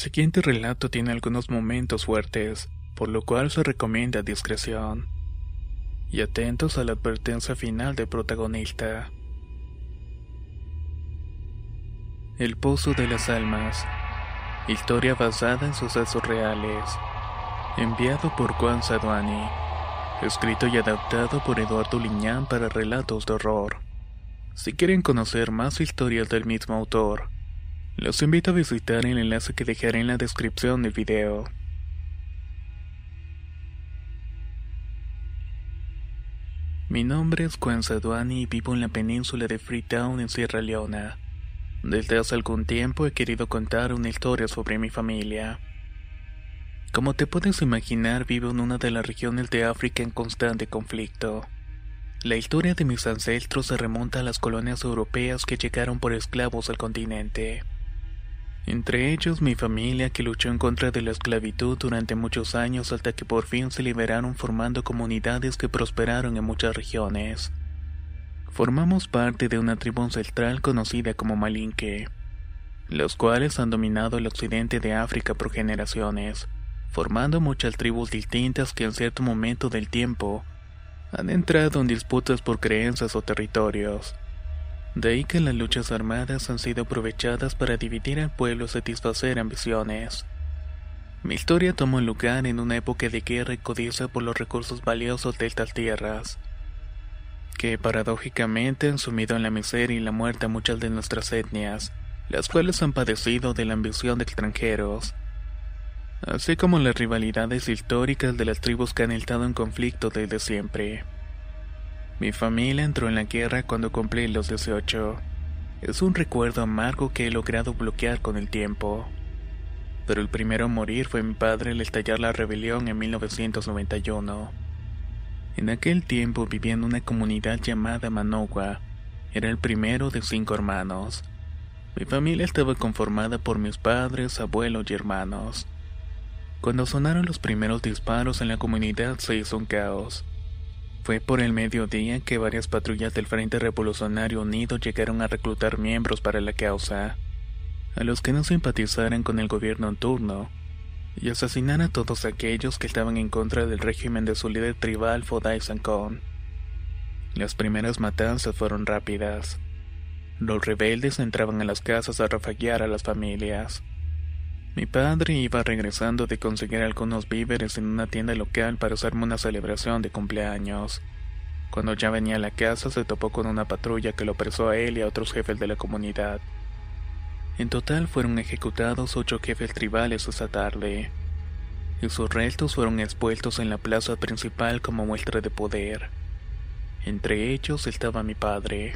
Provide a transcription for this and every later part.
Siguiente relato tiene algunos momentos fuertes, por lo cual se recomienda discreción. Y atentos a la advertencia final del protagonista. El Pozo de las Almas. Historia basada en sucesos reales. Enviado por Juan Saduani. Escrito y adaptado por Eduardo Liñán para relatos de horror. Si quieren conocer más historias del mismo autor, los invito a visitar el enlace que dejaré en la descripción del video. Mi nombre es Juan Saduani y vivo en la península de Freetown en Sierra Leona. Desde hace algún tiempo he querido contar una historia sobre mi familia. Como te puedes imaginar, vivo en una de las regiones de África en constante conflicto. La historia de mis ancestros se remonta a las colonias europeas que llegaron por esclavos al continente. Entre ellos mi familia que luchó en contra de la esclavitud durante muchos años hasta que por fin se liberaron formando comunidades que prosperaron en muchas regiones. Formamos parte de una tribu ancestral conocida como Malinque, los cuales han dominado el occidente de África por generaciones, formando muchas tribus distintas que en cierto momento del tiempo han entrado en disputas por creencias o territorios. De ahí que las luchas armadas han sido aprovechadas para dividir al pueblo y satisfacer ambiciones. Mi historia tomó lugar en una época de guerra y codicia por los recursos valiosos de estas tierras, que paradójicamente han sumido en la miseria y la muerte a muchas de nuestras etnias, las cuales han padecido de la ambición de extranjeros, así como las rivalidades históricas de las tribus que han estado en conflicto desde siempre. Mi familia entró en la guerra cuando cumplí los 18. Es un recuerdo amargo que he logrado bloquear con el tiempo. Pero el primero a morir fue mi padre al estallar la rebelión en 1991. En aquel tiempo vivía en una comunidad llamada Manogua. Era el primero de cinco hermanos. Mi familia estaba conformada por mis padres, abuelos y hermanos. Cuando sonaron los primeros disparos en la comunidad se hizo un caos. Fue por el mediodía que varias patrullas del Frente Revolucionario Unido llegaron a reclutar miembros para la causa, a los que no simpatizaran con el gobierno en turno, y asesinar a todos aquellos que estaban en contra del régimen de su líder tribal Fodai Sankon. Las primeras matanzas fueron rápidas. Los rebeldes entraban a las casas a rafaguear a las familias. Mi padre iba regresando de conseguir algunos víveres en una tienda local para hacerme una celebración de cumpleaños. Cuando ya venía a la casa se topó con una patrulla que lo apresó a él y a otros jefes de la comunidad. En total fueron ejecutados ocho jefes tribales esa tarde, y sus restos fueron expuestos en la plaza principal como muestra de poder. Entre ellos estaba mi padre.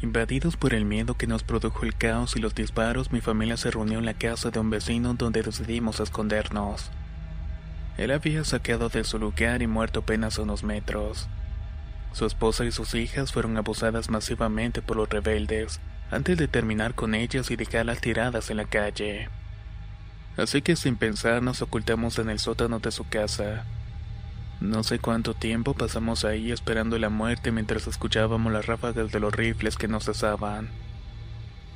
Invadidos por el miedo que nos produjo el caos y los disparos, mi familia se reunió en la casa de un vecino donde decidimos escondernos. Él había saqueado de su lugar y muerto apenas unos metros. Su esposa y sus hijas fueron abusadas masivamente por los rebeldes, antes de terminar con ellas y dejarlas tiradas en la calle. Así que sin pensar nos ocultamos en el sótano de su casa. No sé cuánto tiempo pasamos ahí esperando la muerte mientras escuchábamos las ráfagas de los rifles que nos cesaban.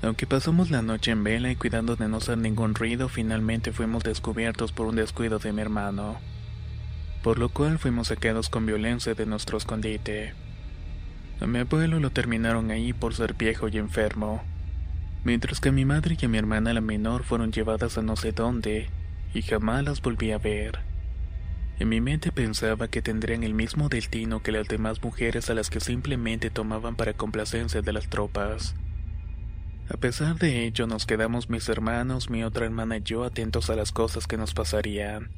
Aunque pasamos la noche en vela y cuidando de no hacer ningún ruido, finalmente fuimos descubiertos por un descuido de mi hermano, por lo cual fuimos saqueados con violencia de nuestro escondite. A mi abuelo lo terminaron ahí por ser viejo y enfermo, mientras que a mi madre y a mi hermana la menor fueron llevadas a no sé dónde y jamás las volví a ver. En mi mente pensaba que tendrían el mismo destino que las demás mujeres a las que simplemente tomaban para complacencia de las tropas. A pesar de ello, nos quedamos mis hermanos, mi otra hermana y yo atentos a las cosas que nos pasarían.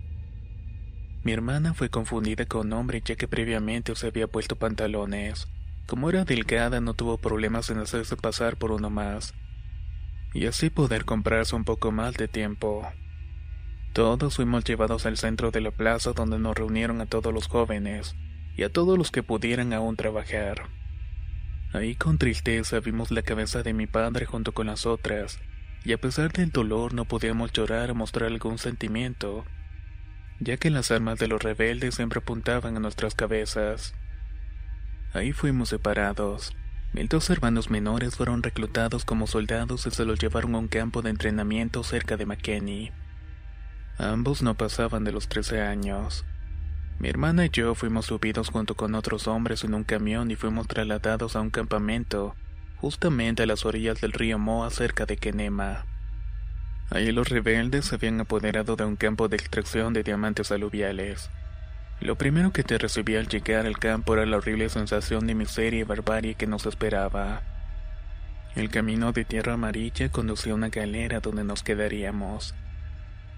Mi hermana fue confundida con hombre ya que previamente se había puesto pantalones. Como era delgada no tuvo problemas en hacerse pasar por uno más. Y así poder comprarse un poco más de tiempo. Todos fuimos llevados al centro de la plaza donde nos reunieron a todos los jóvenes y a todos los que pudieran aún trabajar. Ahí con tristeza vimos la cabeza de mi padre junto con las otras, y a pesar del dolor no podíamos llorar o mostrar algún sentimiento, ya que las armas de los rebeldes siempre apuntaban a nuestras cabezas. Ahí fuimos separados. Mis dos hermanos menores fueron reclutados como soldados y se los llevaron a un campo de entrenamiento cerca de McKinney. Ambos no pasaban de los 13 años. Mi hermana y yo fuimos subidos junto con otros hombres en un camión y fuimos trasladados a un campamento, justamente a las orillas del río Moa cerca de Kenema. Allí los rebeldes se habían apoderado de un campo de extracción de diamantes aluviales. Lo primero que te recibía al llegar al campo era la horrible sensación de miseria y barbarie que nos esperaba. El camino de tierra amarilla conducía a una galera donde nos quedaríamos.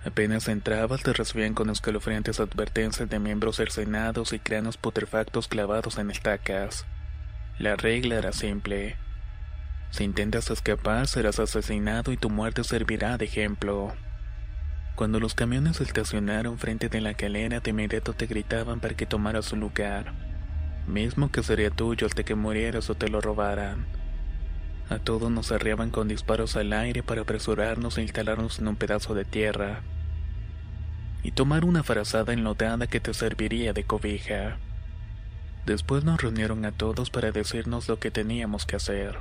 Apenas entrabas te recibían con escalofriantes advertencias de miembros cercenados y cráneos putrefactos clavados en estacas. La regla era simple. Si intentas escapar serás asesinado y tu muerte servirá de ejemplo. Cuando los camiones estacionaron frente de la calera de inmediato te gritaban para que tomaras su lugar, mismo que sería tuyo hasta que murieras o te lo robaran. A todos nos arreaban con disparos al aire para apresurarnos e instalarnos en un pedazo de tierra y tomar una frazada enlodada que te serviría de cobija. Después nos reunieron a todos para decirnos lo que teníamos que hacer.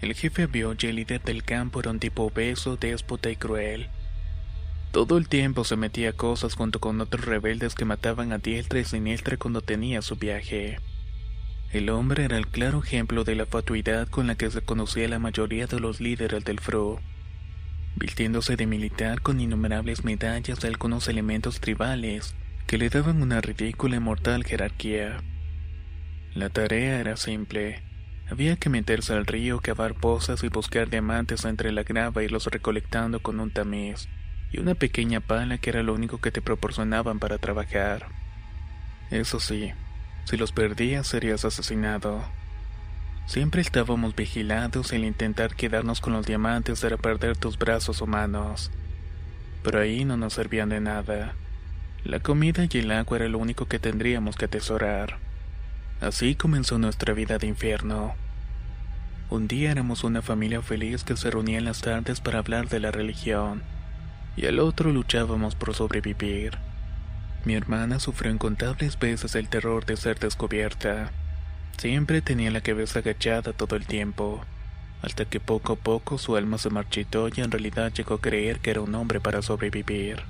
El jefe vio y el líder del campo era un tipo obeso, déspota y cruel. Todo el tiempo se metía cosas junto con otros rebeldes que mataban a diestra y siniestra cuando tenía su viaje. El hombre era el claro ejemplo de la fatuidad con la que se conocía la mayoría de los líderes del FRO vistiéndose de militar con innumerables medallas de algunos elementos tribales que le daban una ridícula y mortal jerarquía. La tarea era simple. Había que meterse al río, cavar pozas y buscar diamantes entre la grava y los recolectando con un tamiz y una pequeña pala que era lo único que te proporcionaban para trabajar. Eso sí, si los perdías serías asesinado. Siempre estábamos vigilados el intentar quedarnos con los diamantes era perder tus brazos humanos. Pero ahí no nos servían de nada. La comida y el agua era lo único que tendríamos que atesorar. Así comenzó nuestra vida de infierno. Un día éramos una familia feliz que se reunía en las tardes para hablar de la religión, y al otro luchábamos por sobrevivir. Mi hermana sufrió incontables veces el terror de ser descubierta. Siempre tenía la cabeza agachada todo el tiempo, hasta que poco a poco su alma se marchitó y en realidad llegó a creer que era un hombre para sobrevivir.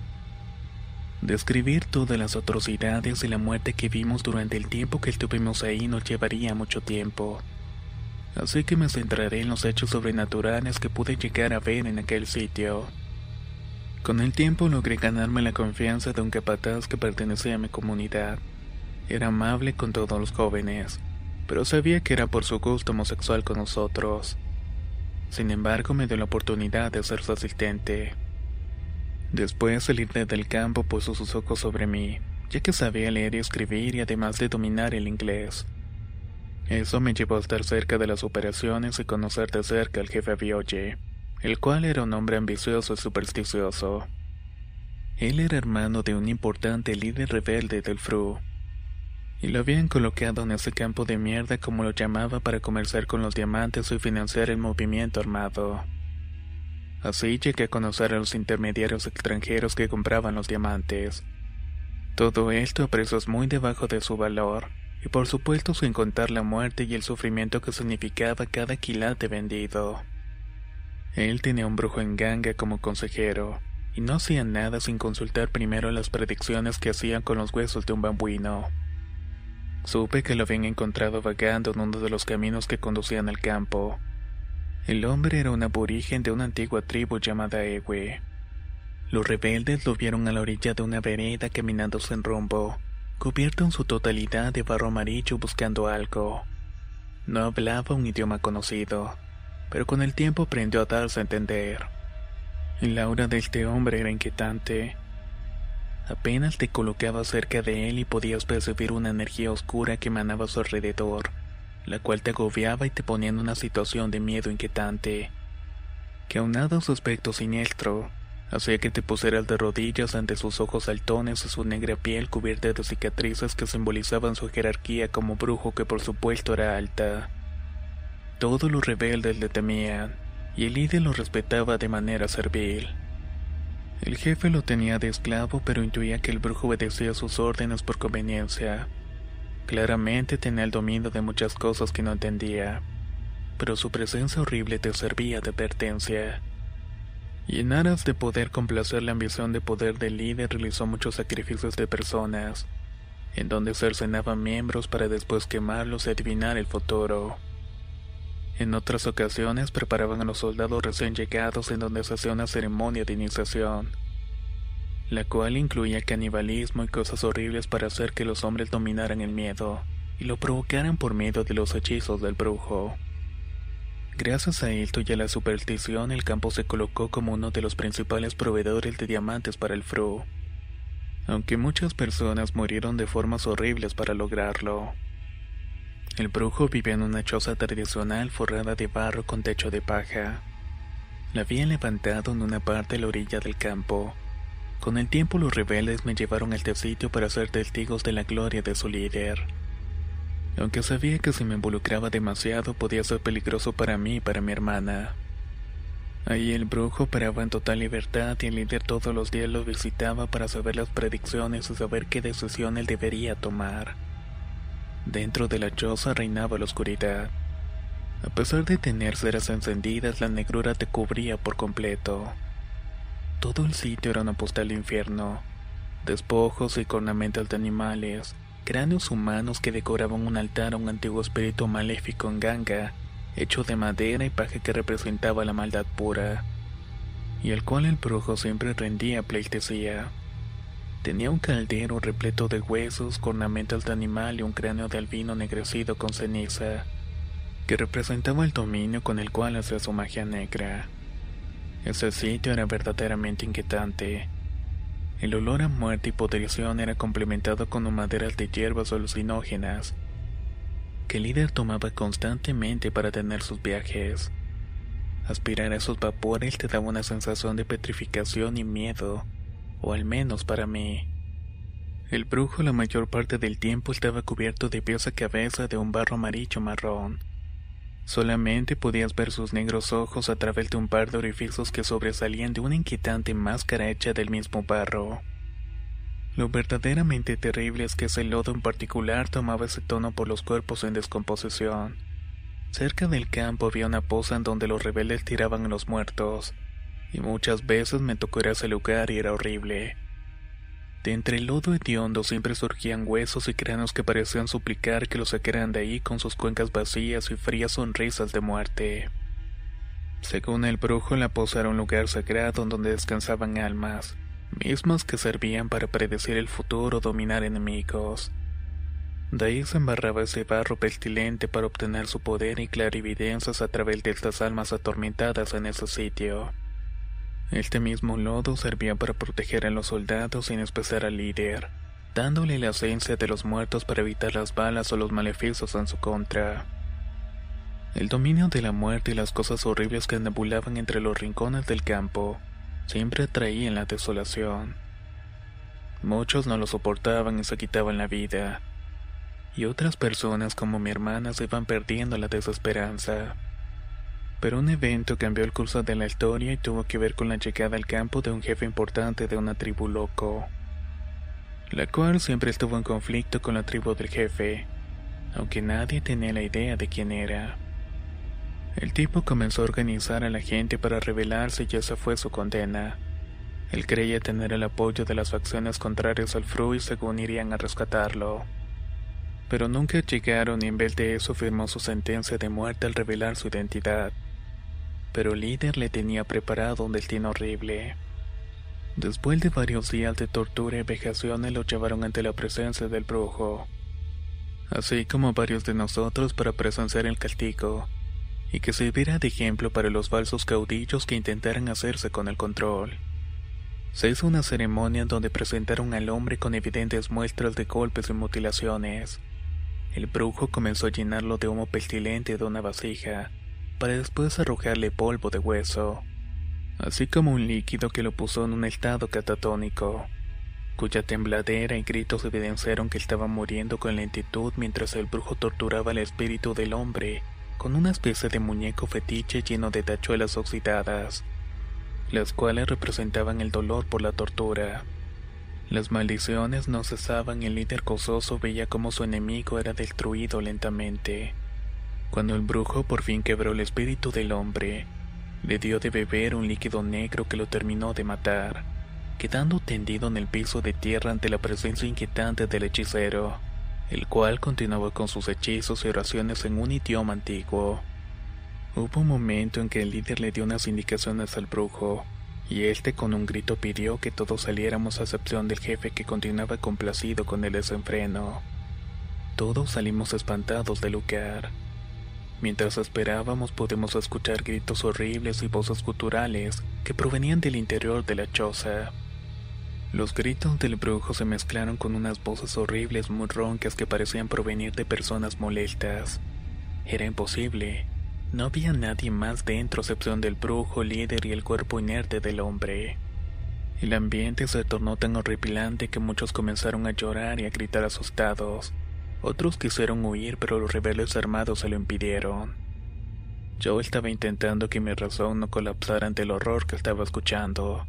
Describir todas las atrocidades y la muerte que vimos durante el tiempo que estuvimos ahí nos llevaría mucho tiempo. Así que me centraré en los hechos sobrenaturales que pude llegar a ver en aquel sitio. Con el tiempo logré ganarme la confianza de un capataz que pertenecía a mi comunidad. Era amable con todos los jóvenes pero sabía que era por su gusto homosexual con nosotros. Sin embargo, me dio la oportunidad de ser su asistente. Después, líder del campo puso sus ojos sobre mí, ya que sabía leer y escribir y además de dominar el inglés. Eso me llevó a estar cerca de las operaciones y conocer de cerca al jefe Bioye, el cual era un hombre ambicioso y supersticioso. Él era hermano de un importante líder rebelde del FRU, y lo habían colocado en ese campo de mierda como lo llamaba para comerciar con los diamantes y financiar el movimiento armado. Así llegué a conocer a los intermediarios extranjeros que compraban los diamantes. Todo esto a precios muy debajo de su valor, y por supuesto sin contar la muerte y el sufrimiento que significaba cada quilate vendido. Él tenía un brujo en ganga como consejero, y no hacía nada sin consultar primero las predicciones que hacían con los huesos de un bambuino. Supe que lo habían encontrado vagando en uno de los caminos que conducían al campo. El hombre era un aborigen de una antigua tribu llamada Ewe. Los rebeldes lo vieron a la orilla de una vereda caminando sin rumbo, cubierto en su totalidad de barro amarillo buscando algo. No hablaba un idioma conocido, pero con el tiempo aprendió a darse a entender. El aura de este hombre era inquietante. Apenas te colocabas cerca de él y podías percibir una energía oscura que emanaba a su alrededor, la cual te agobiaba y te ponía en una situación de miedo inquietante, que aunado a su aspecto siniestro, hacía que te pusieras de rodillas ante sus ojos saltones y su negra piel cubierta de cicatrices que simbolizaban su jerarquía como brujo que por supuesto era alta. Todos los rebeldes le temían, y el líder lo respetaba de manera servil. El jefe lo tenía de esclavo, pero intuía que el brujo obedecía sus órdenes por conveniencia. Claramente tenía el dominio de muchas cosas que no entendía, pero su presencia horrible te servía de advertencia. Y en aras de poder complacer la ambición de poder del líder realizó muchos sacrificios de personas, en donde cercenaban miembros para después quemarlos y adivinar el futuro. En otras ocasiones preparaban a los soldados recién llegados en donde se hacía una ceremonia de iniciación, la cual incluía canibalismo y cosas horribles para hacer que los hombres dominaran el miedo y lo provocaran por medio de los hechizos del brujo. Gracias a esto y a la superstición, el campo se colocó como uno de los principales proveedores de diamantes para el Fru, aunque muchas personas murieron de formas horribles para lograrlo. El brujo vivía en una choza tradicional forrada de barro con techo de paja. La habían levantado en una parte de la orilla del campo. Con el tiempo los rebeldes me llevaron a este sitio para ser testigos de la gloria de su líder aunque sabía que si me involucraba demasiado podía ser peligroso para mí y para mi hermana. Ahí el brujo operaba en total libertad y el líder todos los días lo visitaba para saber las predicciones y saber qué decisión él debería tomar. Dentro de la choza reinaba la oscuridad. A pesar de tener ceras encendidas, la negrura te cubría por completo. Todo el sitio era una postal de infierno, despojos y cornamentas de animales, cráneos humanos que decoraban un altar a un antiguo espíritu maléfico en ganga, hecho de madera y paja que representaba la maldad pura, y al cual el brujo siempre rendía pleitesía. Tenía un caldero repleto de huesos, ornamentos de animal y un cráneo de albino negrecido con ceniza, que representaba el dominio con el cual hacía su magia negra. Ese sitio era verdaderamente inquietante el olor a muerte y podrición era complementado con humaderas de hierbas alucinógenas que el líder tomaba constantemente para tener sus viajes. Aspirar a esos vapores te daba una sensación de petrificación y miedo, o al menos para mí. El brujo la mayor parte del tiempo estaba cubierto de pies cabeza de un barro amarillo marrón. Solamente podías ver sus negros ojos a través de un par de orificios que sobresalían de una inquietante máscara hecha del mismo barro. Lo verdaderamente terrible es que ese lodo en particular tomaba ese tono por los cuerpos en descomposición. Cerca del campo había una poza en donde los rebeldes tiraban a los muertos, y muchas veces me tocó ir a ese lugar y era horrible. De entre el lodo hediondo siempre surgían huesos y cráneos que parecían suplicar que los sacaran de ahí con sus cuencas vacías y frías sonrisas de muerte. Según el brujo, la poza era un lugar sagrado donde descansaban almas, mismas que servían para predecir el futuro o dominar enemigos. De ahí se embarraba ese barro pestilente para obtener su poder y clarividencias a través de estas almas atormentadas en ese sitio. Este mismo lodo servía para proteger a los soldados sin especial al líder, dándole la esencia de los muertos para evitar las balas o los maleficios en su contra. El dominio de la muerte y las cosas horribles que nebulaban entre los rincones del campo siempre atraían la desolación. Muchos no lo soportaban y se quitaban la vida, y otras personas como mi hermana se iban perdiendo la desesperanza. Pero un evento cambió el curso de la historia y tuvo que ver con la llegada al campo de un jefe importante de una tribu loco, la cual siempre estuvo en conflicto con la tribu del jefe, aunque nadie tenía la idea de quién era. El tipo comenzó a organizar a la gente para rebelarse y esa fue su condena. Él creía tener el apoyo de las facciones contrarias al Fru y según irían a rescatarlo. Pero nunca llegaron y en vez de eso firmó su sentencia de muerte al revelar su identidad pero el líder le tenía preparado un destino horrible. Después de varios días de tortura y vejaciones lo llevaron ante la presencia del brujo, así como varios de nosotros para presenciar el castigo, y que sirviera de ejemplo para los falsos caudillos que intentaran hacerse con el control. Se hizo una ceremonia donde presentaron al hombre con evidentes muestras de golpes y mutilaciones. El brujo comenzó a llenarlo de humo pestilente de una vasija, para después arrojarle polvo de hueso así como un líquido que lo puso en un estado catatónico, cuya tembladera y gritos evidenciaron que estaba muriendo con lentitud mientras el brujo torturaba el espíritu del hombre con una especie de muñeco fetiche lleno de tachuelas oxidadas, las cuales representaban el dolor por la tortura. Las maldiciones no cesaban y el líder gozoso veía como su enemigo era destruido lentamente. Cuando el brujo por fin quebró el espíritu del hombre, le dio de beber un líquido negro que lo terminó de matar, quedando tendido en el piso de tierra ante la presencia inquietante del hechicero, el cual continuaba con sus hechizos y oraciones en un idioma antiguo. Hubo un momento en que el líder le dio unas indicaciones al brujo, y éste con un grito pidió que todos saliéramos a excepción del jefe que continuaba complacido con el desenfreno. Todos salimos espantados del lugar. Mientras esperábamos pudimos escuchar gritos horribles y voces guturales que provenían del interior de la choza. Los gritos del brujo se mezclaron con unas voces horribles muy roncas que parecían provenir de personas molestas. Era imposible. No había nadie más dentro excepción del brujo líder y el cuerpo inerte del hombre. El ambiente se tornó tan horripilante que muchos comenzaron a llorar y a gritar asustados. Otros quisieron huir, pero los rebeldes armados se lo impidieron. Yo estaba intentando que mi razón no colapsara ante el horror que estaba escuchando.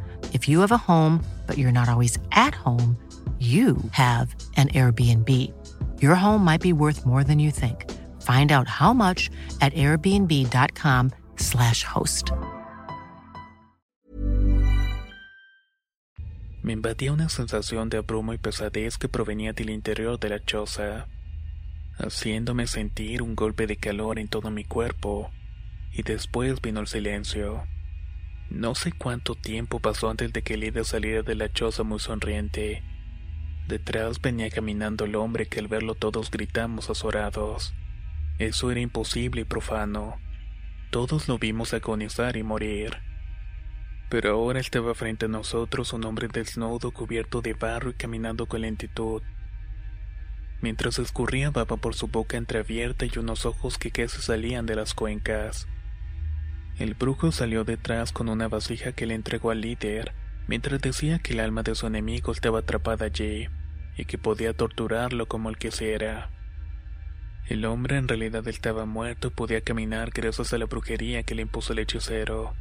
If you have a home, but you're not always at home, you have an Airbnb. Your home might be worth more than you think. Find out how much at airbnb.com/slash host. Me invadía una sensación de abrumo y pesadez que provenía del interior de la choza, haciéndome sentir un golpe de calor en todo mi cuerpo, y después vino el silencio. No sé cuánto tiempo pasó antes de que Lidia saliera de la choza muy sonriente. Detrás venía caminando el hombre que al verlo todos gritamos azorados. Eso era imposible y profano. Todos lo vimos agonizar y morir. Pero ahora estaba frente a nosotros un hombre desnudo cubierto de barro y caminando con lentitud. Mientras escurría baba por su boca entreabierta y unos ojos que casi salían de las cuencas. El brujo salió detrás con una vasija que le entregó al líder, mientras decía que el alma de su enemigo estaba atrapada allí, y que podía torturarlo como el quisiera. El hombre en realidad estaba muerto y podía caminar gracias a la brujería que le impuso el hechicero,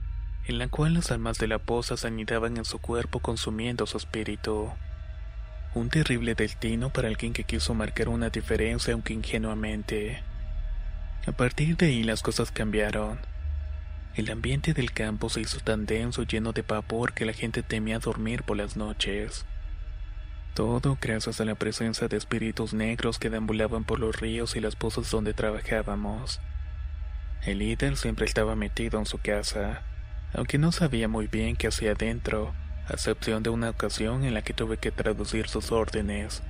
en la cual las almas de la poza se anidaban en su cuerpo consumiendo su espíritu. Un terrible destino para alguien que quiso marcar una diferencia aunque ingenuamente. A partir de ahí las cosas cambiaron. El ambiente del campo se hizo tan denso y lleno de vapor que la gente temía dormir por las noches. Todo gracias a la presencia de espíritus negros que deambulaban por los ríos y las pozas donde trabajábamos. El líder siempre estaba metido en su casa, aunque no sabía muy bien qué hacía dentro, a excepción de una ocasión en la que tuve que traducir sus órdenes,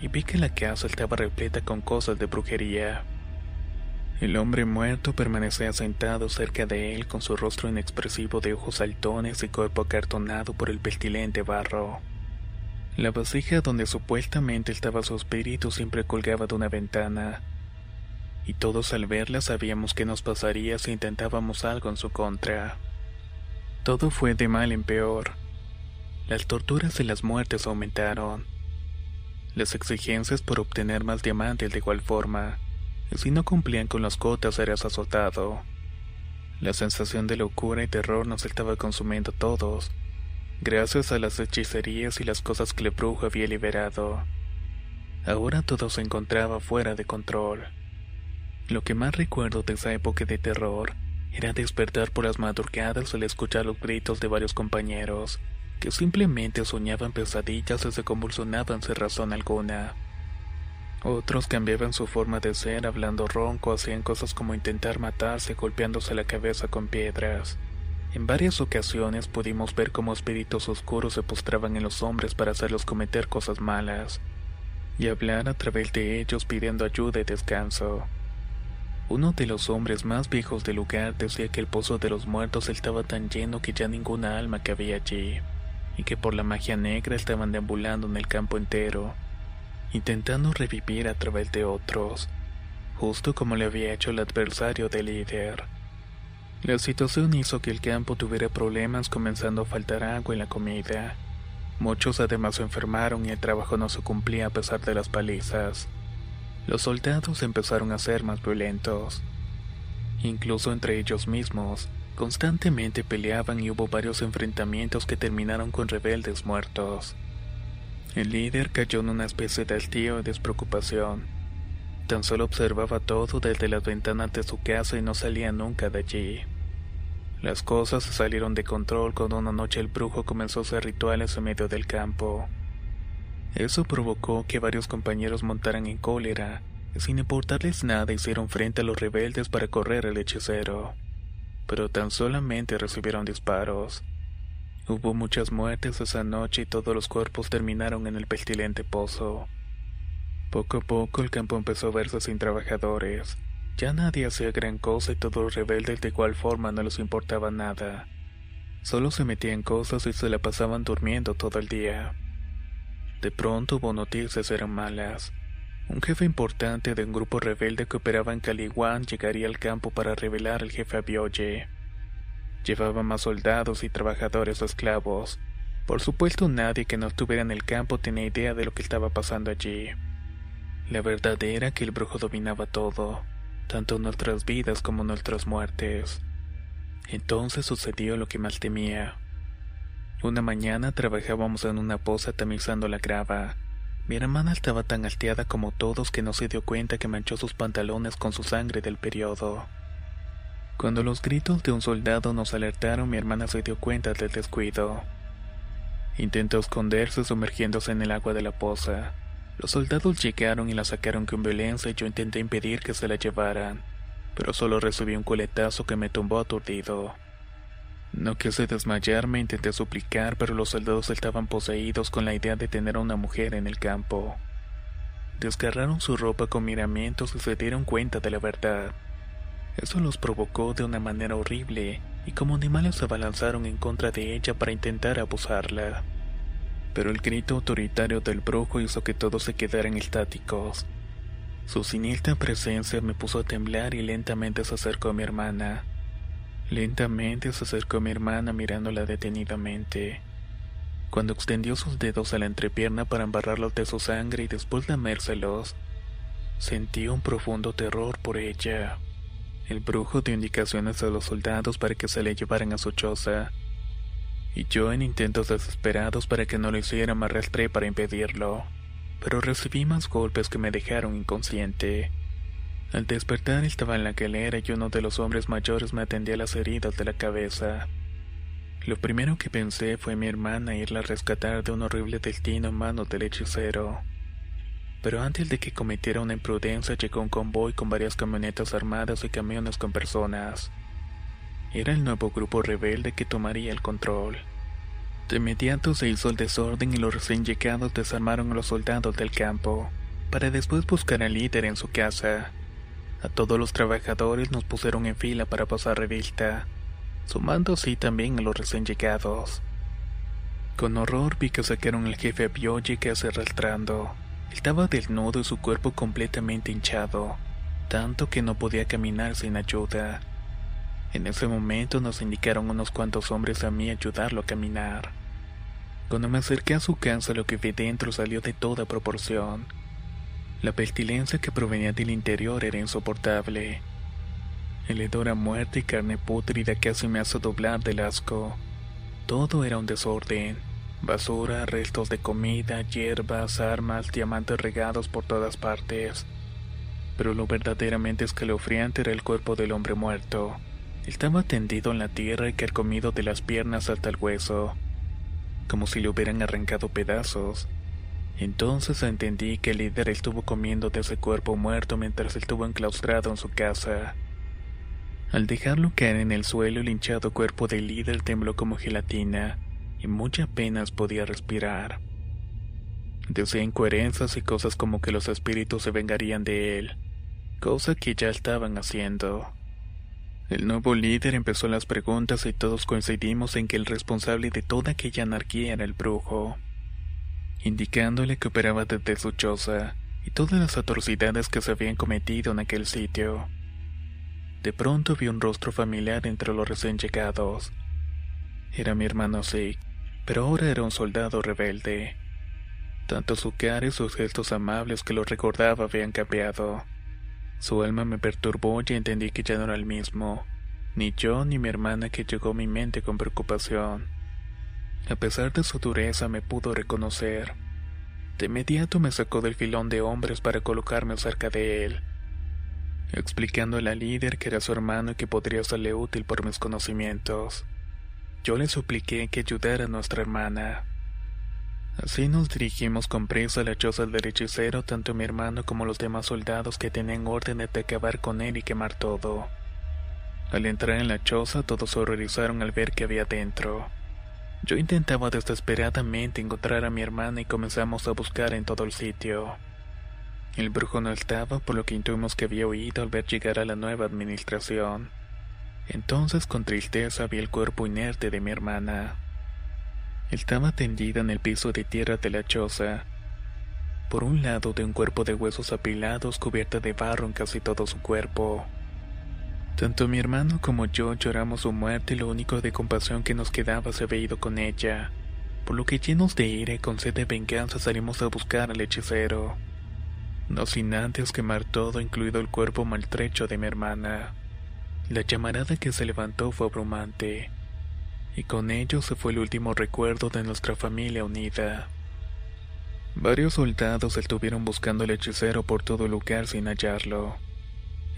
y vi que la casa estaba repleta con cosas de brujería. El hombre muerto permanecía sentado cerca de él con su rostro inexpresivo de ojos saltones y cuerpo acartonado por el pestilente barro. La vasija donde supuestamente estaba su espíritu siempre colgaba de una ventana, y todos al verla sabíamos qué nos pasaría si intentábamos algo en su contra. Todo fue de mal en peor. Las torturas y las muertes aumentaron. Las exigencias por obtener más diamantes de igual forma, si no cumplían con las cotas eras azotado. La sensación de locura y terror nos estaba consumiendo a todos, gracias a las hechicerías y las cosas que el brujo había liberado. Ahora todo se encontraba fuera de control. Lo que más recuerdo de esa época de terror era despertar por las madrugadas al escuchar los gritos de varios compañeros, que simplemente soñaban pesadillas o se convulsionaban sin razón alguna. Otros cambiaban su forma de ser hablando ronco, hacían cosas como intentar matarse golpeándose la cabeza con piedras. En varias ocasiones pudimos ver cómo espíritus oscuros se postraban en los hombres para hacerlos cometer cosas malas, y hablar a través de ellos pidiendo ayuda y descanso. Uno de los hombres más viejos del lugar decía que el pozo de los muertos estaba tan lleno que ya ninguna alma cabía allí, y que por la magia negra estaban deambulando en el campo entero, intentando revivir a través de otros, justo como le había hecho el adversario del líder. La situación hizo que el campo tuviera problemas comenzando a faltar agua y la comida. Muchos además se enfermaron y el trabajo no se cumplía a pesar de las palizas los soldados empezaron a ser más violentos. Incluso entre ellos mismos, constantemente peleaban y hubo varios enfrentamientos que terminaron con rebeldes muertos. El líder cayó en una especie de hastío y despreocupación. Tan solo observaba todo desde las ventanas de su casa y no salía nunca de allí. Las cosas se salieron de control cuando una noche el brujo comenzó a hacer rituales en medio del campo. Eso provocó que varios compañeros montaran en cólera, y sin importarles nada hicieron frente a los rebeldes para correr al hechicero. Pero tan solamente recibieron disparos. Hubo muchas muertes esa noche y todos los cuerpos terminaron en el pestilente pozo. Poco a poco el campo empezó a verse sin trabajadores. Ya nadie hacía gran cosa y todos los rebeldes de igual forma no les importaba nada. Solo se metían cosas y se la pasaban durmiendo todo el día. De pronto hubo noticias eran malas. Un jefe importante de un grupo rebelde que operaba en Caliwan llegaría al campo para revelar al jefe Abioye. Llevaba más soldados y trabajadores esclavos. Por supuesto nadie que no estuviera en el campo tenía idea de lo que estaba pasando allí. La verdad era que el brujo dominaba todo, tanto nuestras vidas como nuestras muertes. Entonces sucedió lo que más temía. Una mañana trabajábamos en una poza tamizando la grava. Mi hermana estaba tan alteada como todos que no se dio cuenta que manchó sus pantalones con su sangre del periodo. Cuando los gritos de un soldado nos alertaron, mi hermana se dio cuenta del descuido. Intentó esconderse sumergiéndose en el agua de la poza. Los soldados llegaron y la sacaron con violencia y yo intenté impedir que se la llevaran, pero solo recibí un coletazo que me tumbó aturdido. No quise desmayarme, intenté suplicar, pero los soldados estaban poseídos con la idea de tener a una mujer en el campo. Desgarraron su ropa con miramientos y se dieron cuenta de la verdad. Eso los provocó de una manera horrible y como animales se abalanzaron en contra de ella para intentar abusarla. Pero el grito autoritario del brujo hizo que todos se quedaran estáticos. Su siniestra presencia me puso a temblar y lentamente se acercó a mi hermana. Lentamente se acercó a mi hermana mirándola detenidamente. Cuando extendió sus dedos a la entrepierna para embarrarlos de su sangre y después lamérselos, sentí un profundo terror por ella. El brujo dio indicaciones a los soldados para que se le llevaran a su choza, y yo en intentos desesperados para que no lo hicieran me arrastré para impedirlo, pero recibí más golpes que me dejaron inconsciente. Al despertar estaba en la galera y uno de los hombres mayores me atendía las heridas de la cabeza. Lo primero que pensé fue mi hermana irla a rescatar de un horrible destino en manos del hechicero. Pero antes de que cometiera una imprudencia llegó un convoy con varias camionetas armadas y camiones con personas. Era el nuevo grupo rebelde que tomaría el control. De inmediato se hizo el desorden y los recién llegados desarmaron a los soldados del campo, para después buscar al líder en su casa. A todos los trabajadores nos pusieron en fila para pasar revista, sumando así también a los recién llegados. Con horror vi que sacaron al jefe a que hace arrastrando. Estaba desnudo y su cuerpo completamente hinchado, tanto que no podía caminar sin ayuda. En ese momento nos indicaron unos cuantos hombres a mí ayudarlo a caminar. Cuando me acerqué a su casa lo que vi dentro salió de toda proporción. La pestilencia que provenía del interior era insoportable. El hedor a muerte y carne pútrida casi me hace doblar del asco. Todo era un desorden. Basura, restos de comida, hierbas, armas, diamantes regados por todas partes. Pero lo verdaderamente escalofriante era el cuerpo del hombre muerto. Estaba tendido en la tierra y carcomido de las piernas hasta el hueso, como si le hubieran arrancado pedazos. Entonces entendí que el líder estuvo comiendo de ese cuerpo muerto mientras estuvo enclaustrado en su casa. Al dejarlo caer en el suelo, el hinchado cuerpo del líder tembló como gelatina y muchas apenas podía respirar. Decía incoherencias y cosas como que los espíritus se vengarían de él, cosa que ya estaban haciendo. El nuevo líder empezó las preguntas y todos coincidimos en que el responsable de toda aquella anarquía era el brujo indicándole que operaba desde su choza y todas las atrocidades que se habían cometido en aquel sitio. De pronto vi un rostro familiar entre los recién llegados. Era mi hermano Zig, pero ahora era un soldado rebelde. Tanto su cara y sus gestos amables que lo recordaba habían cambiado. Su alma me perturbó y entendí que ya no era el mismo, ni yo ni mi hermana que llegó a mi mente con preocupación. A pesar de su dureza me pudo reconocer. De inmediato me sacó del filón de hombres para colocarme cerca de él, explicándole al líder que era su hermano y que podría serle útil por mis conocimientos. Yo le supliqué que ayudara a nuestra hermana. Así nos dirigimos con prisa a la choza del hechicero, tanto mi hermano como los demás soldados que tenían órdenes de acabar con él y quemar todo. Al entrar en la choza todos se horrorizaron al ver que había dentro. Yo intentaba desesperadamente encontrar a mi hermana y comenzamos a buscar en todo el sitio. El brujo no estaba, por lo que intuimos que había huido al ver llegar a la nueva administración. Entonces con tristeza vi el cuerpo inerte de mi hermana. Estaba tendida en el piso de tierra de la choza. Por un lado de un cuerpo de huesos apilados cubierta de barro en casi todo su cuerpo. Tanto mi hermano como yo lloramos su muerte y lo único de compasión que nos quedaba se había ido con ella, por lo que llenos de ira y con sed de venganza salimos a buscar al hechicero. No sin antes quemar todo, incluido el cuerpo maltrecho de mi hermana. La llamarada que se levantó fue abrumante, y con ello se fue el último recuerdo de nuestra familia unida. Varios soldados estuvieron buscando al hechicero por todo lugar sin hallarlo.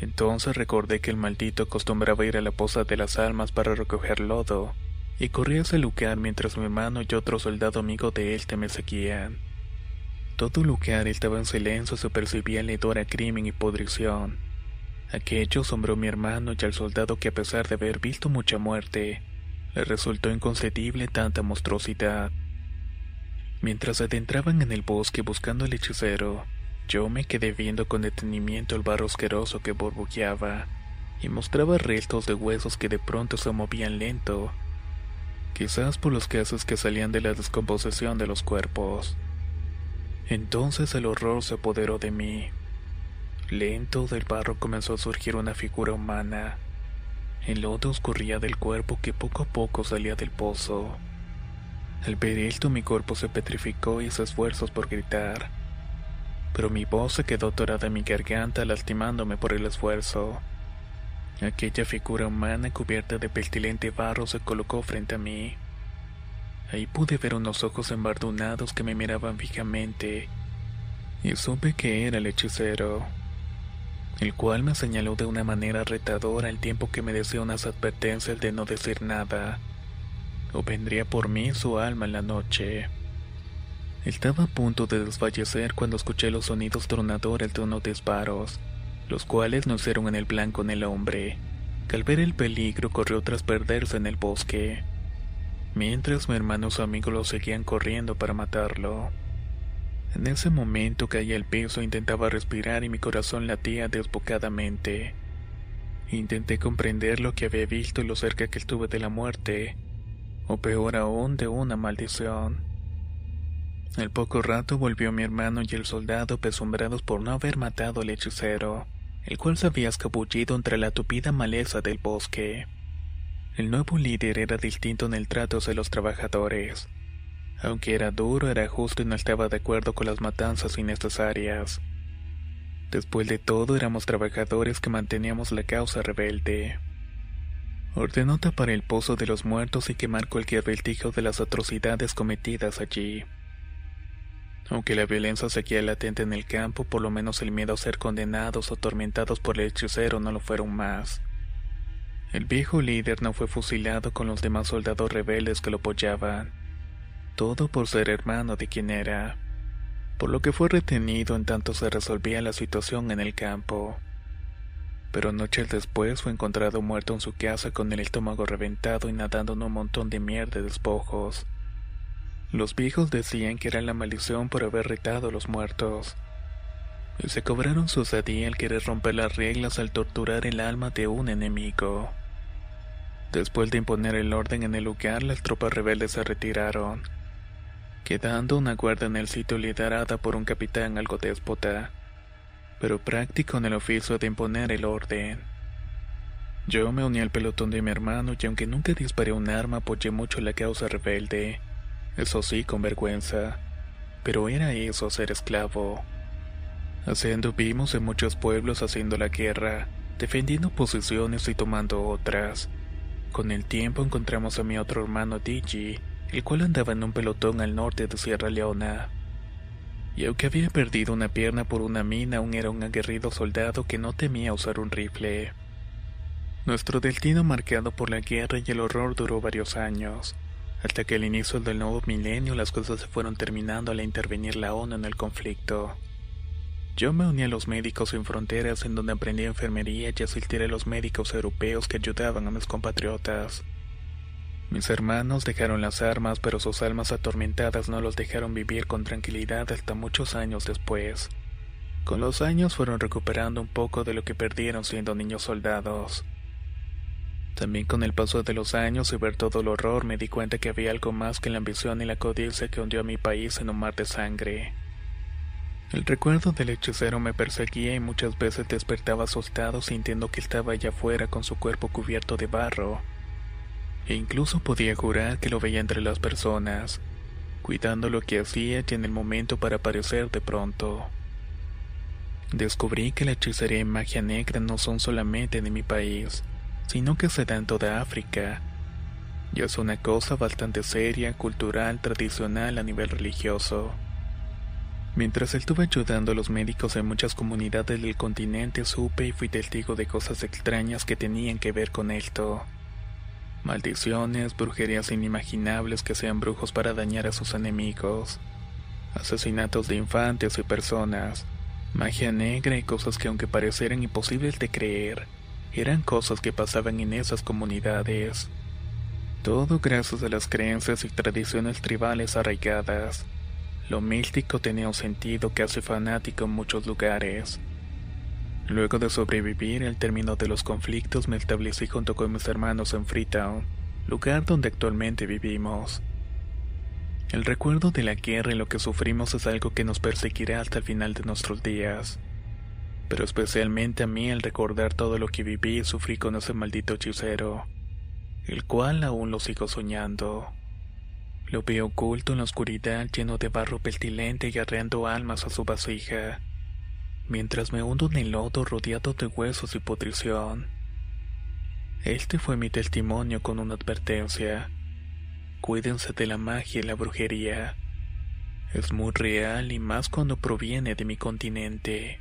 Entonces recordé que el maldito acostumbraba ir a la poza de las almas para recoger lodo, y corrí a ese lugar mientras mi hermano y otro soldado amigo de él me seguían. Todo lugar estaba en silencio, se percibía el hedor a crimen y podrición. Aquello asombró a mi hermano y al soldado que a pesar de haber visto mucha muerte, le resultó inconcebible tanta monstruosidad. Mientras se adentraban en el bosque buscando al hechicero, yo me quedé viendo con detenimiento el barro asqueroso que burbujeaba y mostraba restos de huesos que de pronto se movían lento, quizás por los gases que salían de la descomposición de los cuerpos. Entonces el horror se apoderó de mí. Lento del barro comenzó a surgir una figura humana. El lodo escurría del cuerpo que poco a poco salía del pozo. Al ver esto mi cuerpo se petrificó y hice esfuerzos por gritar pero mi voz se quedó atorada en mi garganta lastimándome por el esfuerzo. Aquella figura humana cubierta de pestilente barro se colocó frente a mí. Ahí pude ver unos ojos embardunados que me miraban fijamente, y supe que era el hechicero. El cual me señaló de una manera retadora al tiempo que me decía unas advertencias de no decir nada, o vendría por mí su alma en la noche. Estaba a punto de desfallecer cuando escuché los sonidos tronadores de unos disparos, los cuales no hicieron en el blanco en el hombre, que al ver el peligro corrió tras perderse en el bosque, mientras mi hermano y su amigo lo seguían corriendo para matarlo. En ese momento caí al piso intentaba respirar y mi corazón latía desbocadamente. Intenté comprender lo que había visto y lo cerca que estuve de la muerte, o peor aún de una maldición. Al poco rato volvió mi hermano y el soldado pesumbrados por no haber matado al hechicero, el cual se había escabullido entre la tupida maleza del bosque. El nuevo líder era distinto en el trato hacia los trabajadores. Aunque era duro, era justo y no estaba de acuerdo con las matanzas innecesarias. Después de todo, éramos trabajadores que manteníamos la causa rebelde. Ordenó tapar el pozo de los muertos y quemar cualquier vestigio de las atrocidades cometidas allí. Aunque la violencia seguía latente en el campo, por lo menos el miedo a ser condenados o atormentados por el hechicero no lo fueron más. El viejo líder no fue fusilado con los demás soldados rebeldes que lo apoyaban todo por ser hermano de quien era, por lo que fue retenido en tanto se resolvía la situación en el campo. Pero noches después fue encontrado muerto en su casa con el estómago reventado y nadando en un montón de mierda despojos. Los viejos decían que era la maldición por haber retado a los muertos. Y se cobraron su sadía al querer romper las reglas al torturar el alma de un enemigo. Después de imponer el orden en el lugar, las tropas rebeldes se retiraron quedando una guardia en el sitio liderada por un capitán algo déspota, pero práctico en el oficio de imponer el orden. Yo me uní al pelotón de mi hermano y aunque nunca disparé un arma apoyé mucho la causa rebelde, eso sí con vergüenza, pero era eso ser esclavo. Haciendo vimos en muchos pueblos haciendo la guerra, defendiendo posiciones y tomando otras. Con el tiempo encontramos a mi otro hermano Digi, el cual andaba en un pelotón al norte de Sierra Leona. Y aunque había perdido una pierna por una mina, aún era un aguerrido soldado que no temía usar un rifle. Nuestro destino marcado por la guerra y el horror duró varios años, hasta que al inicio del nuevo milenio las cosas se fueron terminando al intervenir la ONU en el conflicto. Yo me uní a los Médicos Sin Fronteras en donde aprendí enfermería y asistí a los médicos europeos que ayudaban a mis compatriotas. Mis hermanos dejaron las armas, pero sus almas atormentadas no los dejaron vivir con tranquilidad hasta muchos años después. Con los años fueron recuperando un poco de lo que perdieron siendo niños soldados. También con el paso de los años y ver todo el horror me di cuenta que había algo más que la ambición y la codicia que hundió a mi país en un mar de sangre. El recuerdo del hechicero me perseguía y muchas veces despertaba asustado sintiendo que estaba allá afuera con su cuerpo cubierto de barro e incluso podía jurar que lo veía entre las personas, cuidando lo que hacía y en el momento para aparecer de pronto. Descubrí que la hechicería y magia negra no son solamente de mi país, sino que se da en toda África. Y es una cosa bastante seria, cultural, tradicional a nivel religioso. Mientras estuve ayudando a los médicos en muchas comunidades del continente, supe y fui testigo de cosas extrañas que tenían que ver con esto. Maldiciones, brujerías inimaginables que sean brujos para dañar a sus enemigos. Asesinatos de infantes y personas. Magia negra y cosas que aunque parecieran imposibles de creer, eran cosas que pasaban en esas comunidades. Todo gracias a las creencias y tradiciones tribales arraigadas. Lo místico tenía un sentido casi fanático en muchos lugares. Luego de sobrevivir al término de los conflictos me establecí junto con mis hermanos en Freetown, lugar donde actualmente vivimos. El recuerdo de la guerra y lo que sufrimos es algo que nos perseguirá hasta el final de nuestros días. Pero especialmente a mí el recordar todo lo que viví y sufrí con ese maldito hechicero, el cual aún lo sigo soñando. Lo veo oculto en la oscuridad lleno de barro pestilente y arreando almas a su vasija mientras me hundo en el lodo rodeado de huesos y podrición. Este fue mi testimonio con una advertencia. Cuídense de la magia y la brujería. Es muy real y más cuando proviene de mi continente.